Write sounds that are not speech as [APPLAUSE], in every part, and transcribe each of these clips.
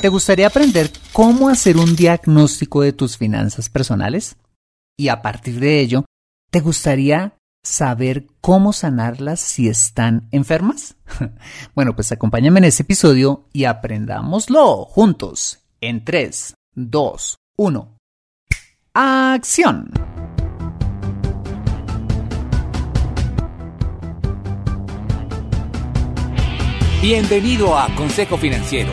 ¿Te gustaría aprender cómo hacer un diagnóstico de tus finanzas personales? Y a partir de ello, ¿te gustaría saber cómo sanarlas si están enfermas? [LAUGHS] bueno, pues acompáñame en este episodio y aprendámoslo juntos en 3, 2, 1. ¡Acción! Bienvenido a Consejo Financiero,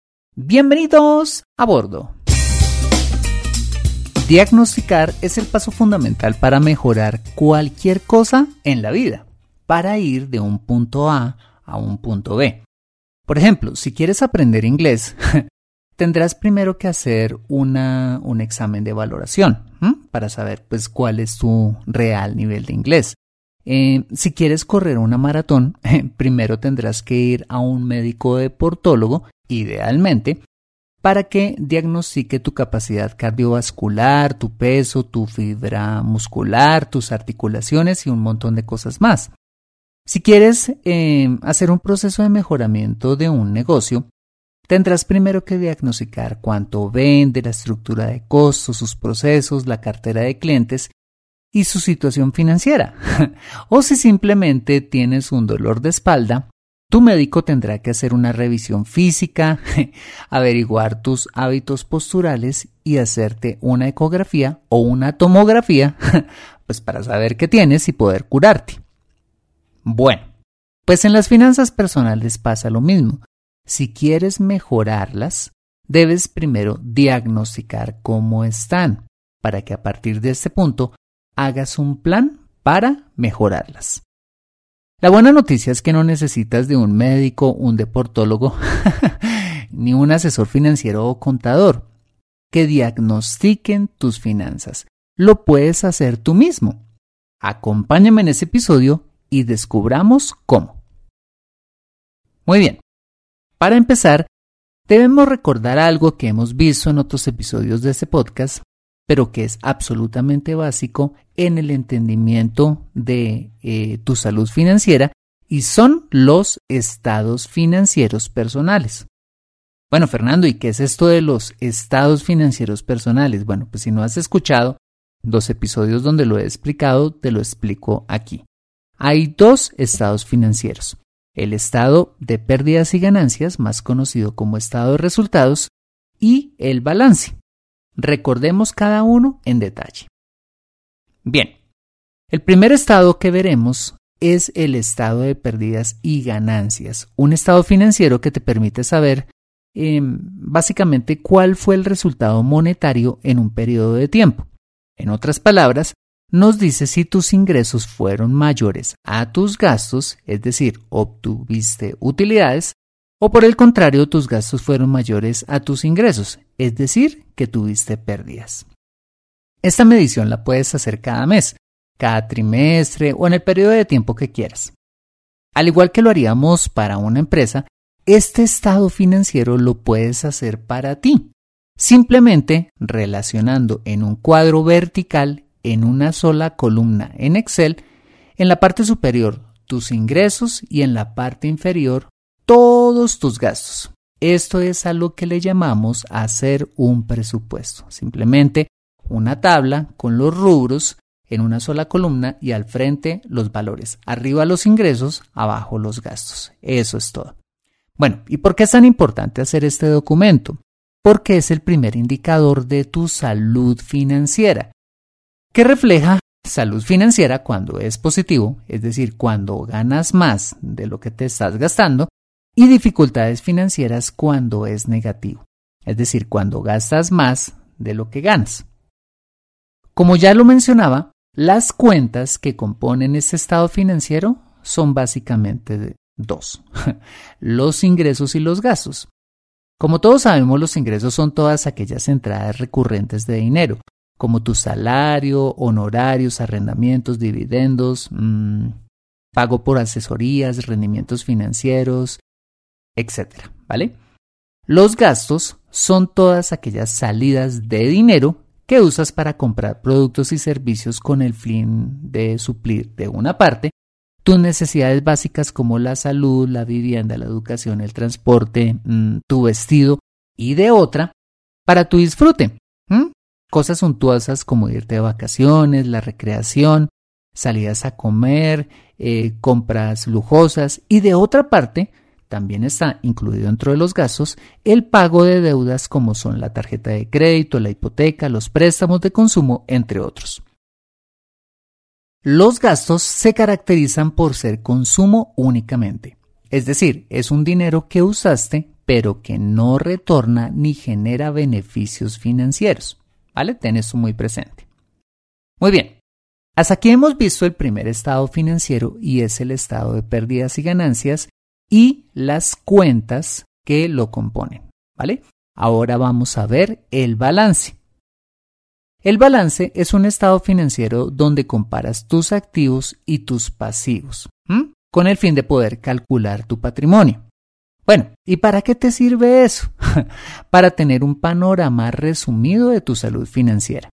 Bienvenidos a bordo. Diagnosticar es el paso fundamental para mejorar cualquier cosa en la vida, para ir de un punto A a un punto B. Por ejemplo, si quieres aprender inglés, [LAUGHS] tendrás primero que hacer una, un examen de valoración para saber pues, cuál es tu real nivel de inglés. Eh, si quieres correr una maratón, [LAUGHS] primero tendrás que ir a un médico deportólogo, idealmente, para que diagnostique tu capacidad cardiovascular, tu peso, tu fibra muscular, tus articulaciones y un montón de cosas más. Si quieres eh, hacer un proceso de mejoramiento de un negocio, tendrás primero que diagnosticar cuánto vende, la estructura de costos, sus procesos, la cartera de clientes y su situación financiera. [LAUGHS] o si simplemente tienes un dolor de espalda, tu médico tendrá que hacer una revisión física, [LAUGHS] averiguar tus hábitos posturales y hacerte una ecografía o una tomografía, [LAUGHS] pues para saber qué tienes y poder curarte. Bueno, pues en las finanzas personales pasa lo mismo. Si quieres mejorarlas, debes primero diagnosticar cómo están, para que a partir de este punto hagas un plan para mejorarlas. La buena noticia es que no necesitas de un médico, un deportólogo, [LAUGHS] ni un asesor financiero o contador que diagnostiquen tus finanzas. Lo puedes hacer tú mismo. Acompáñame en ese episodio y descubramos cómo. Muy bien. Para empezar, debemos recordar algo que hemos visto en otros episodios de este podcast pero que es absolutamente básico en el entendimiento de eh, tu salud financiera y son los estados financieros personales. Bueno, Fernando, ¿y qué es esto de los estados financieros personales? Bueno, pues si no has escuchado dos episodios donde lo he explicado, te lo explico aquí. Hay dos estados financieros. El estado de pérdidas y ganancias, más conocido como estado de resultados, y el balance. Recordemos cada uno en detalle. Bien, el primer estado que veremos es el estado de pérdidas y ganancias, un estado financiero que te permite saber em, básicamente cuál fue el resultado monetario en un periodo de tiempo. En otras palabras, nos dice si tus ingresos fueron mayores a tus gastos, es decir, obtuviste utilidades, o por el contrario, tus gastos fueron mayores a tus ingresos, es decir, que tuviste pérdidas. Esta medición la puedes hacer cada mes, cada trimestre o en el periodo de tiempo que quieras. Al igual que lo haríamos para una empresa, este estado financiero lo puedes hacer para ti, simplemente relacionando en un cuadro vertical en una sola columna en Excel, en la parte superior tus ingresos y en la parte inferior todos tus gastos. Esto es a lo que le llamamos hacer un presupuesto. Simplemente una tabla con los rubros en una sola columna y al frente los valores. Arriba los ingresos, abajo los gastos. Eso es todo. Bueno, ¿y por qué es tan importante hacer este documento? Porque es el primer indicador de tu salud financiera que refleja salud financiera cuando es positivo, es decir, cuando ganas más de lo que te estás gastando, y dificultades financieras cuando es negativo, es decir, cuando gastas más de lo que ganas. Como ya lo mencionaba, las cuentas que componen este estado financiero son básicamente dos, [LAUGHS] los ingresos y los gastos. Como todos sabemos, los ingresos son todas aquellas entradas recurrentes de dinero, como tu salario, honorarios, arrendamientos, dividendos, mm, pago por asesorías, rendimientos financieros, etc. ¿Vale? Los gastos son todas aquellas salidas de dinero que usas para comprar productos y servicios con el fin de suplir de una parte tus necesidades básicas como la salud, la vivienda, la educación, el transporte, mm, tu vestido y de otra para tu disfrute, Cosas suntuosas como irte de vacaciones, la recreación, salidas a comer, eh, compras lujosas y de otra parte también está incluido dentro de los gastos el pago de deudas como son la tarjeta de crédito, la hipoteca, los préstamos de consumo, entre otros. Los gastos se caracterizan por ser consumo únicamente, es decir, es un dinero que usaste pero que no retorna ni genera beneficios financieros. ¿Vale? Ten eso muy presente. Muy bien. Hasta aquí hemos visto el primer estado financiero y es el estado de pérdidas y ganancias y las cuentas que lo componen. ¿Vale? Ahora vamos a ver el balance. El balance es un estado financiero donde comparas tus activos y tus pasivos, con el fin de poder calcular tu patrimonio. Bueno, ¿y para qué te sirve eso? [LAUGHS] para tener un panorama resumido de tu salud financiera.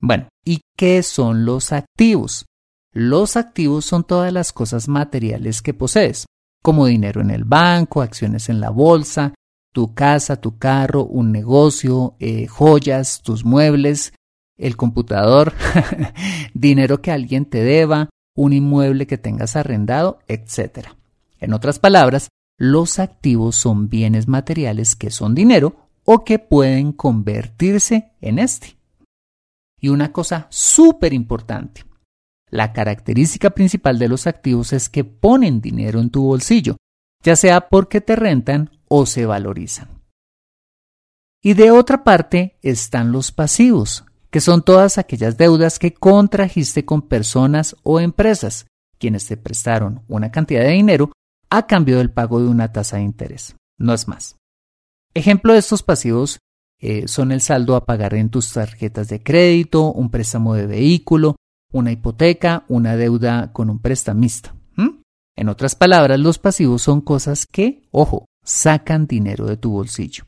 Bueno, ¿y qué son los activos? Los activos son todas las cosas materiales que posees, como dinero en el banco, acciones en la bolsa, tu casa, tu carro, un negocio, eh, joyas, tus muebles, el computador, [LAUGHS] dinero que alguien te deba, un inmueble que tengas arrendado, etc. En otras palabras, los activos son bienes materiales que son dinero o que pueden convertirse en este. Y una cosa súper importante, la característica principal de los activos es que ponen dinero en tu bolsillo, ya sea porque te rentan o se valorizan. Y de otra parte están los pasivos, que son todas aquellas deudas que contrajiste con personas o empresas, quienes te prestaron una cantidad de dinero a cambio del pago de una tasa de interés. No es más. Ejemplo de estos pasivos eh, son el saldo a pagar en tus tarjetas de crédito, un préstamo de vehículo, una hipoteca, una deuda con un prestamista. En otras palabras, los pasivos son cosas que, ojo, sacan dinero de tu bolsillo.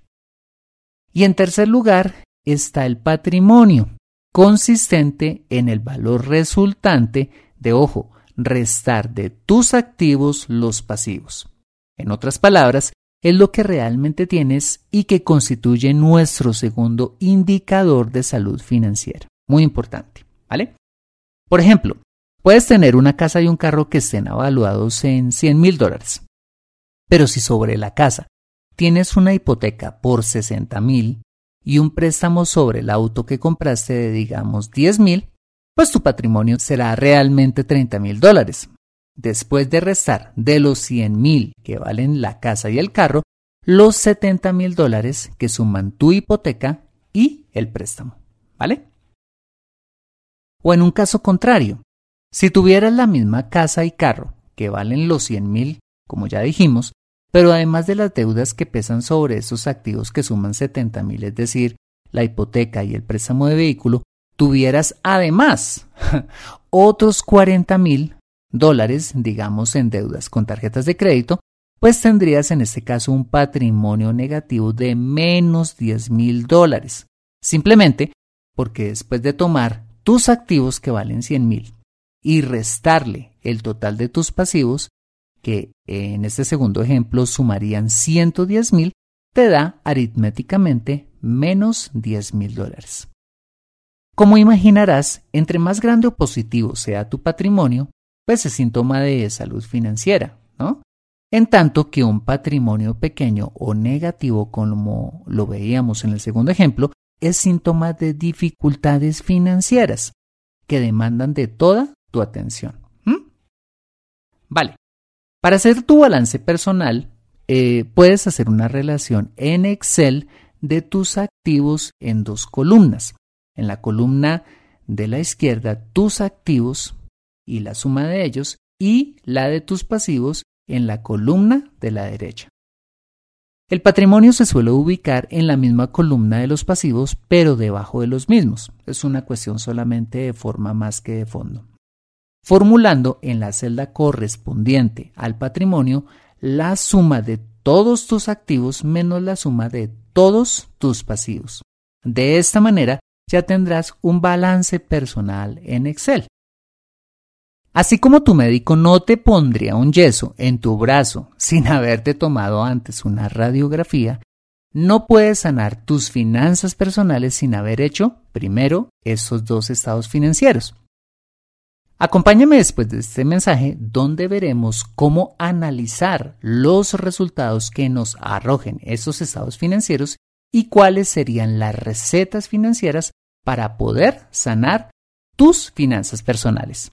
Y en tercer lugar está el patrimonio, consistente en el valor resultante de, ojo, restar de tus activos los pasivos. En otras palabras, es lo que realmente tienes y que constituye nuestro segundo indicador de salud financiera. Muy importante, ¿vale? Por ejemplo, puedes tener una casa y un carro que estén evaluados en 100 mil dólares. Pero si sobre la casa tienes una hipoteca por 60 mil y un préstamo sobre el auto que compraste de digamos 10 mil, pues tu patrimonio será realmente 30 mil dólares. después de restar de los 100 mil que valen la casa y el carro, los 70 mil dólares que suman tu hipoteca y el préstamo. ¿Vale? O en un caso contrario, si tuvieras la misma casa y carro que valen los 100 mil, como ya dijimos, pero además de las deudas que pesan sobre esos activos que suman 70 mil, es decir, la hipoteca y el préstamo de vehículo, tuvieras además [LAUGHS] otros 40 mil dólares, digamos, en deudas con tarjetas de crédito, pues tendrías en este caso un patrimonio negativo de menos 10 mil dólares, simplemente porque después de tomar tus activos que valen 100 mil y restarle el total de tus pasivos, que en este segundo ejemplo sumarían 110 mil, te da aritméticamente menos 10 mil dólares. Como imaginarás, entre más grande o positivo sea tu patrimonio, pues es síntoma de salud financiera, ¿no? En tanto que un patrimonio pequeño o negativo, como lo veíamos en el segundo ejemplo, es síntoma de dificultades financieras que demandan de toda tu atención. Vale, para hacer tu balance personal, eh, puedes hacer una relación en Excel de tus activos en dos columnas. En la columna de la izquierda, tus activos y la suma de ellos, y la de tus pasivos en la columna de la derecha. El patrimonio se suele ubicar en la misma columna de los pasivos, pero debajo de los mismos. Es una cuestión solamente de forma más que de fondo. Formulando en la celda correspondiente al patrimonio la suma de todos tus activos menos la suma de todos tus pasivos. De esta manera ya tendrás un balance personal en Excel. Así como tu médico no te pondría un yeso en tu brazo sin haberte tomado antes una radiografía, no puedes sanar tus finanzas personales sin haber hecho, primero, esos dos estados financieros. Acompáñame después de este mensaje donde veremos cómo analizar los resultados que nos arrojen esos estados financieros y cuáles serían las recetas financieras para poder sanar tus finanzas personales.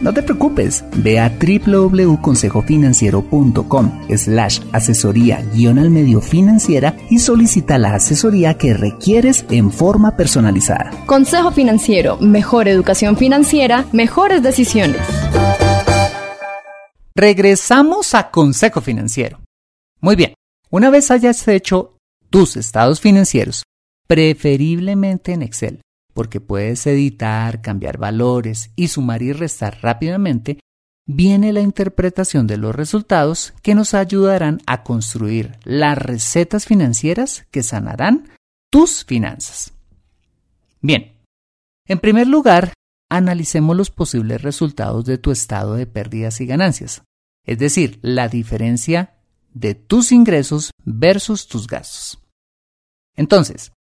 no te preocupes, ve a www.consejofinanciero.com slash asesoría guion al medio financiera y solicita la asesoría que requieres en forma personalizada. Consejo Financiero, mejor educación financiera, mejores decisiones. Regresamos a Consejo Financiero. Muy bien, una vez hayas hecho tus estados financieros, preferiblemente en Excel, porque puedes editar, cambiar valores y sumar y restar rápidamente, viene la interpretación de los resultados que nos ayudarán a construir las recetas financieras que sanarán tus finanzas. Bien, en primer lugar, analicemos los posibles resultados de tu estado de pérdidas y ganancias, es decir, la diferencia de tus ingresos versus tus gastos. Entonces,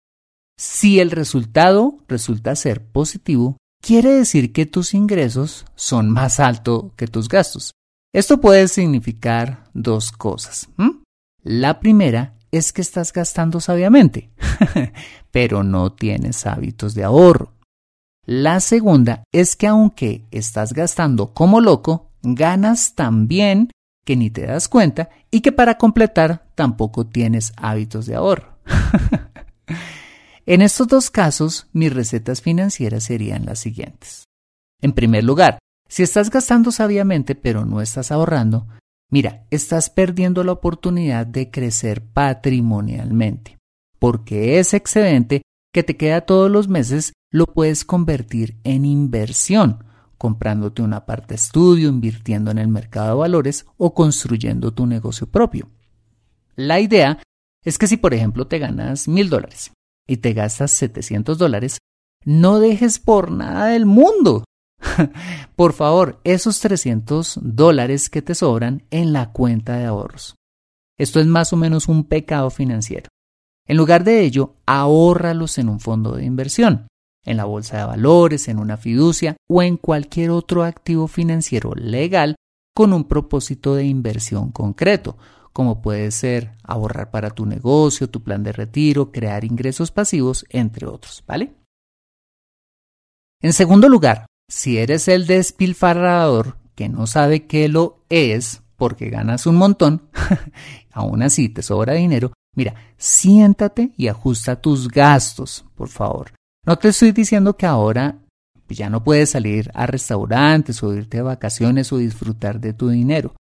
si el resultado resulta ser positivo, quiere decir que tus ingresos son más altos que tus gastos. Esto puede significar dos cosas. La primera es que estás gastando sabiamente, [LAUGHS] pero no tienes hábitos de ahorro. La segunda es que aunque estás gastando como loco, ganas tan bien que ni te das cuenta y que para completar tampoco tienes hábitos de ahorro. En estos dos casos, mis recetas financieras serían las siguientes. En primer lugar, si estás gastando sabiamente pero no estás ahorrando, mira, estás perdiendo la oportunidad de crecer patrimonialmente, porque ese excedente que te queda todos los meses lo puedes convertir en inversión, comprándote una parte de estudio, invirtiendo en el mercado de valores o construyendo tu negocio propio. La idea es que si por ejemplo te ganas mil dólares y te gastas 700 dólares, no dejes por nada del mundo. [LAUGHS] por favor, esos 300 dólares que te sobran en la cuenta de ahorros. Esto es más o menos un pecado financiero. En lugar de ello, ahórralos en un fondo de inversión, en la bolsa de valores, en una fiducia o en cualquier otro activo financiero legal con un propósito de inversión concreto, como puede ser ahorrar para tu negocio, tu plan de retiro, crear ingresos pasivos, entre otros, ¿vale? En segundo lugar, si eres el despilfarrador que no sabe que lo es porque ganas un montón, [LAUGHS] aún así te sobra dinero, mira, siéntate y ajusta tus gastos, por favor. No te estoy diciendo que ahora ya no puedes salir a restaurantes o irte de vacaciones o disfrutar de tu dinero.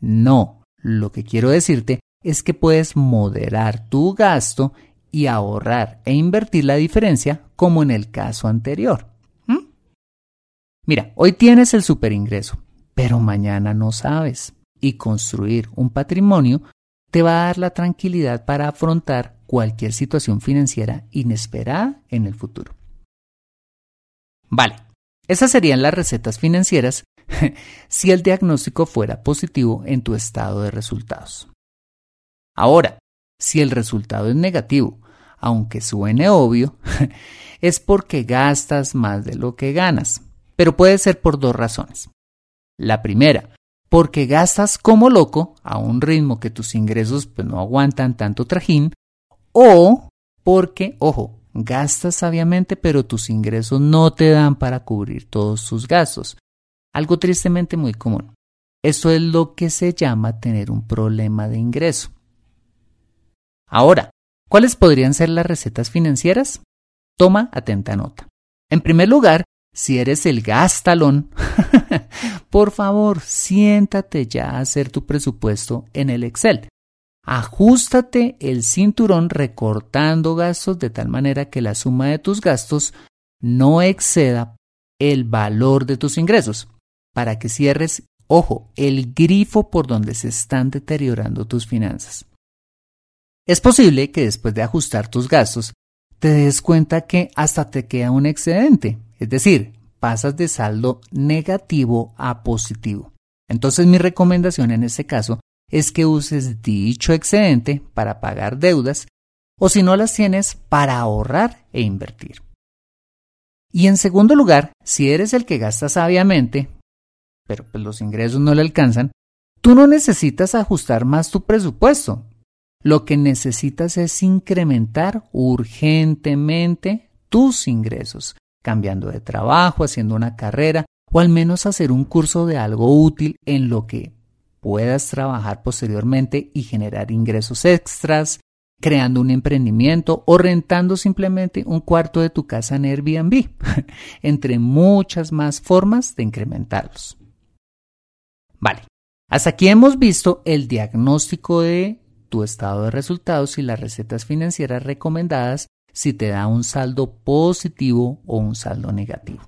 No, lo que quiero decirte es que puedes moderar tu gasto y ahorrar e invertir la diferencia como en el caso anterior. ¿Mm? Mira, hoy tienes el superingreso, pero mañana no sabes. Y construir un patrimonio te va a dar la tranquilidad para afrontar cualquier situación financiera inesperada en el futuro. Vale, esas serían las recetas financieras [LAUGHS] si el diagnóstico fuera positivo en tu estado de resultados. Ahora, si el resultado es negativo, aunque suene obvio, [LAUGHS] es porque gastas más de lo que ganas, pero puede ser por dos razones. La primera, porque gastas como loco a un ritmo que tus ingresos pues, no aguantan tanto trajín, o porque, ojo, gastas sabiamente pero tus ingresos no te dan para cubrir todos tus gastos, algo tristemente muy común. Esto es lo que se llama tener un problema de ingreso. Ahora, ¿cuáles podrían ser las recetas financieras? Toma atenta nota. En primer lugar, si eres el gastalón, [LAUGHS] por favor, siéntate ya a hacer tu presupuesto en el Excel. Ajustate el cinturón recortando gastos de tal manera que la suma de tus gastos no exceda el valor de tus ingresos para que cierres, ojo, el grifo por donde se están deteriorando tus finanzas. Es posible que después de ajustar tus gastos, te des cuenta que hasta te queda un excedente, es decir, pasas de saldo negativo a positivo. Entonces mi recomendación en este caso es que uses dicho excedente para pagar deudas o si no las tienes para ahorrar e invertir. Y en segundo lugar, si eres el que gasta sabiamente, pero pues los ingresos no le alcanzan, tú no necesitas ajustar más tu presupuesto. Lo que necesitas es incrementar urgentemente tus ingresos, cambiando de trabajo, haciendo una carrera o al menos hacer un curso de algo útil en lo que puedas trabajar posteriormente y generar ingresos extras, creando un emprendimiento o rentando simplemente un cuarto de tu casa en Airbnb, [LAUGHS] entre muchas más formas de incrementarlos. Vale, hasta aquí hemos visto el diagnóstico de tu estado de resultados y las recetas financieras recomendadas si te da un saldo positivo o un saldo negativo.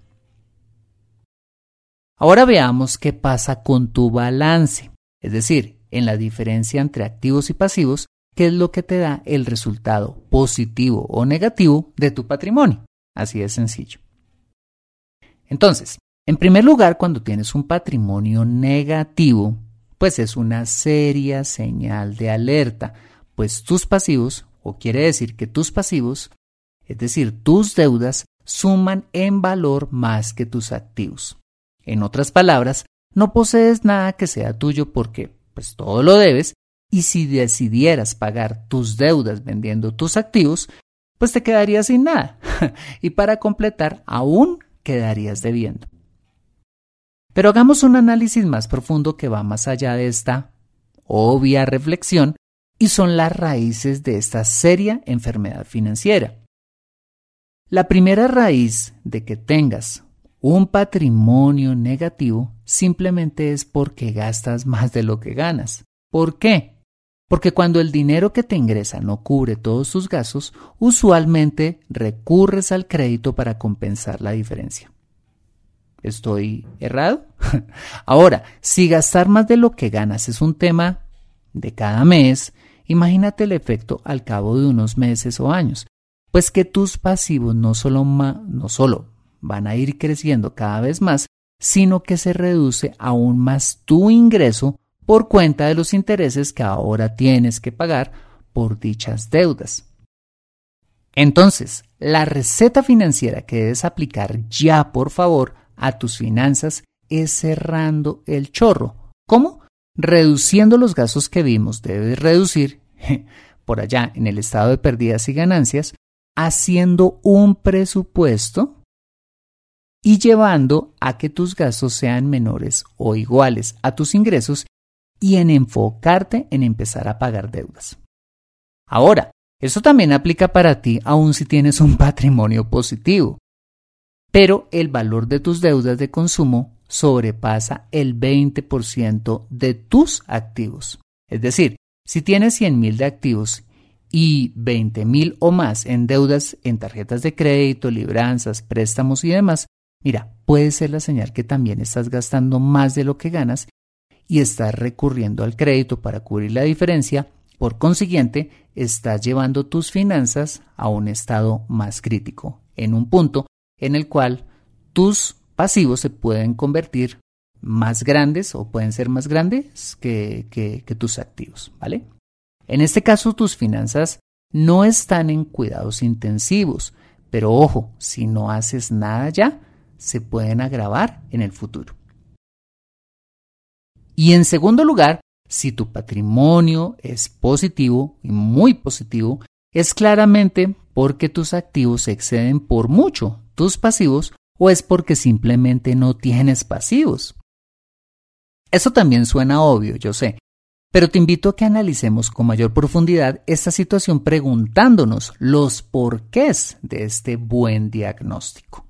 Ahora veamos qué pasa con tu balance, es decir, en la diferencia entre activos y pasivos, qué es lo que te da el resultado positivo o negativo de tu patrimonio. Así de sencillo. Entonces, en primer lugar, cuando tienes un patrimonio negativo, pues es una seria señal de alerta, pues tus pasivos, o quiere decir que tus pasivos, es decir, tus deudas, suman en valor más que tus activos. En otras palabras, no posees nada que sea tuyo porque pues todo lo debes y si decidieras pagar tus deudas vendiendo tus activos, pues te quedarías sin nada [LAUGHS] y para completar aún quedarías debiendo. Pero hagamos un análisis más profundo que va más allá de esta obvia reflexión y son las raíces de esta seria enfermedad financiera. La primera raíz de que tengas un patrimonio negativo simplemente es porque gastas más de lo que ganas. ¿Por qué? Porque cuando el dinero que te ingresa no cubre todos tus gastos, usualmente recurres al crédito para compensar la diferencia. ¿Estoy errado? [LAUGHS] Ahora, si gastar más de lo que ganas es un tema de cada mes, imagínate el efecto al cabo de unos meses o años, pues que tus pasivos no solo, no solo van a ir creciendo cada vez más, sino que se reduce aún más tu ingreso por cuenta de los intereses que ahora tienes que pagar por dichas deudas. Entonces, la receta financiera que debes aplicar ya, por favor, a tus finanzas es cerrando el chorro. ¿Cómo? Reduciendo los gastos que vimos, debes reducir, [LAUGHS] por allá en el estado de pérdidas y ganancias, haciendo un presupuesto y llevando a que tus gastos sean menores o iguales a tus ingresos y en enfocarte en empezar a pagar deudas. Ahora, eso también aplica para ti aun si tienes un patrimonio positivo. Pero el valor de tus deudas de consumo sobrepasa el 20% de tus activos. Es decir, si tienes 100 mil de activos y 20 mil o más en deudas en tarjetas de crédito, libranzas, préstamos y demás, mira, puede ser la señal que también estás gastando más de lo que ganas y estás recurriendo al crédito para cubrir la diferencia por consiguiente, estás llevando tus finanzas a un estado más crítico, en un punto en el cual tus pasivos se pueden convertir más grandes o pueden ser más grandes que, que tus activos, ¿vale? En este caso, tus finanzas no están en cuidados intensivos, pero ojo, si no haces nada ya, se pueden agravar en el futuro. Y en segundo lugar, si tu patrimonio es positivo y muy positivo, es claramente porque tus activos exceden por mucho tus pasivos o es porque simplemente no tienes pasivos. Eso también suena obvio, yo sé, pero te invito a que analicemos con mayor profundidad esta situación preguntándonos los porqués de este buen diagnóstico.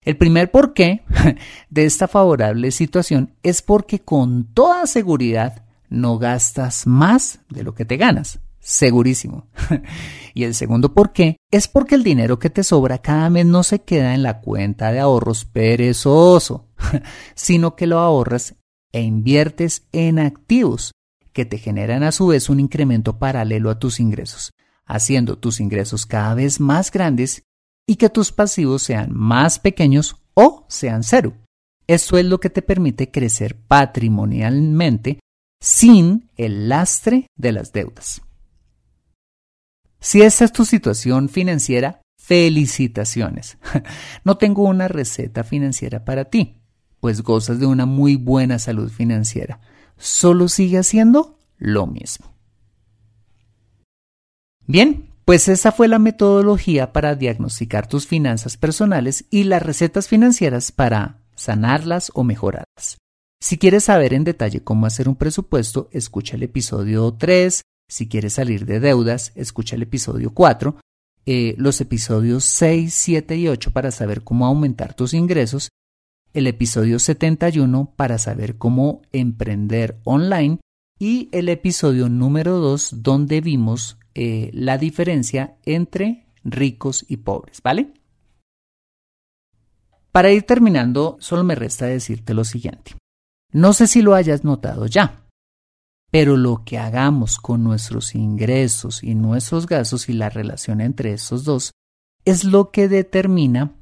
El primer porqué [LAUGHS] de esta favorable situación es porque con toda seguridad no gastas más de lo que te ganas. Segurísimo. [LAUGHS] y el segundo por qué es porque el dinero que te sobra cada mes no se queda en la cuenta de ahorros perezoso, [LAUGHS] sino que lo ahorras e inviertes en activos que te generan a su vez un incremento paralelo a tus ingresos, haciendo tus ingresos cada vez más grandes y que tus pasivos sean más pequeños o sean cero. Esto es lo que te permite crecer patrimonialmente sin el lastre de las deudas. Si esta es tu situación financiera, felicitaciones. [LAUGHS] No tengo una receta financiera para ti, pues gozas de una muy buena salud financiera. Solo sigue haciendo lo mismo. Bien, pues esa fue la metodología para diagnosticar tus finanzas personales y las recetas financieras para sanarlas o mejorarlas. Si quieres saber en detalle cómo hacer un presupuesto, escucha el episodio 3. Si quieres salir de deudas, escucha el episodio 4. Eh, los episodios 6, 7 y 8 para saber cómo aumentar tus ingresos. El episodio 71 para saber cómo emprender online. Y el episodio número 2 donde vimos eh, la diferencia entre ricos y pobres, ¿vale? Para ir terminando, solo me resta decirte lo siguiente. No sé si lo hayas notado ya, pero lo que hagamos con nuestros ingresos y nuestros gastos y la relación entre esos dos es lo que determina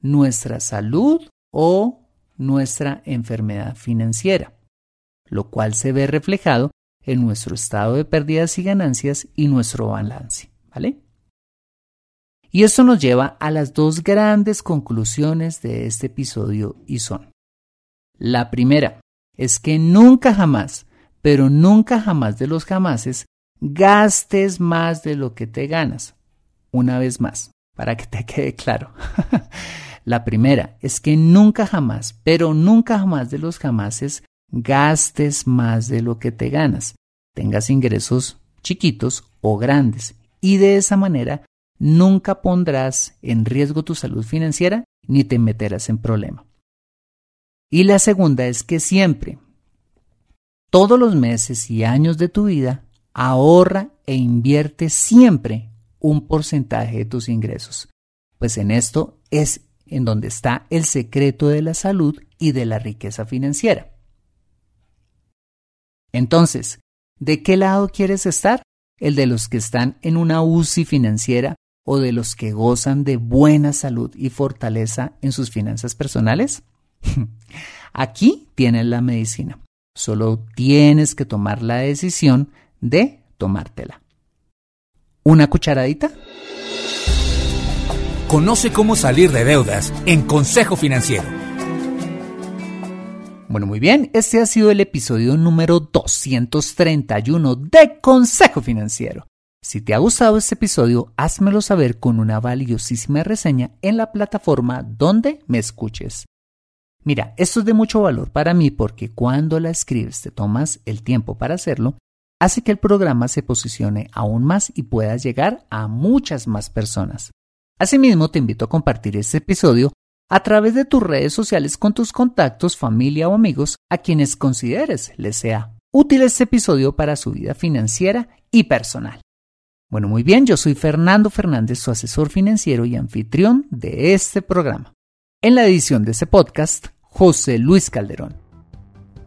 nuestra salud o nuestra enfermedad financiera, lo cual se ve reflejado en nuestro estado de pérdidas y ganancias y nuestro balance, ¿vale? Y esto nos lleva a las dos grandes conclusiones de este episodio y son. La primera, es que nunca jamás, pero nunca jamás de los jamases, gastes más de lo que te ganas. Una vez más, para que te [LAUGHS] quede claro. [LAUGHS] La primera es que nunca jamás, pero nunca jamás de los jamases, gastes más de lo que te ganas. Tengas ingresos chiquitos o grandes. Y de esa manera nunca pondrás en riesgo tu salud financiera ni te meterás en problema. Y la segunda es que siempre, todos los meses y años de tu vida, ahorra e invierte siempre un porcentaje de tus ingresos, pues en esto es en donde está el secreto de la salud y de la riqueza financiera. Entonces, ¿de qué lado quieres estar? ¿El de los que están en una UCI financiera o de los que gozan de buena salud y fortaleza en sus finanzas personales? [LAUGHS] Aquí tienes la medicina. Solo tienes que tomar la decisión de tomártela. ¿Una cucharadita? Conoce cómo salir de deudas en Consejo Financiero. Bueno, muy bien, este ha sido el episodio número 231 de Consejo Financiero. Si te ha gustado este episodio, házmelo saber con una valiosísima reseña en la plataforma donde me escuches. Mira, esto es de mucho valor para mí porque cuando la escribes te tomas el tiempo para hacerlo, hace que el programa se posicione aún más y puedas llegar a muchas más personas. Asimismo, te invito a compartir este episodio a través de tus redes sociales con tus contactos, familia o amigos a quienes consideres les sea útil este episodio para su vida financiera y personal. Bueno, muy bien, yo soy Fernando Fernández, su asesor financiero y anfitrión de este programa. En la edición de este podcast, José Luis Calderón.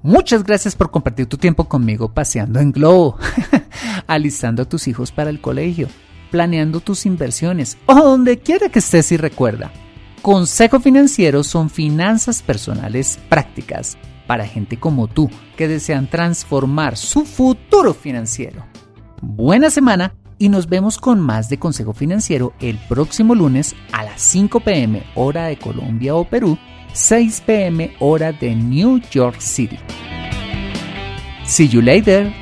Muchas gracias por compartir tu tiempo conmigo paseando en globo, [LAUGHS] alistando a tus hijos para el colegio, planeando tus inversiones o donde quiera que estés y recuerda. Consejo Financiero son finanzas personales prácticas para gente como tú que desean transformar su futuro financiero. Buena semana y nos vemos con más de Consejo Financiero el próximo lunes a las 5 pm hora de Colombia o Perú, 6 pm hora de New York City. See you later.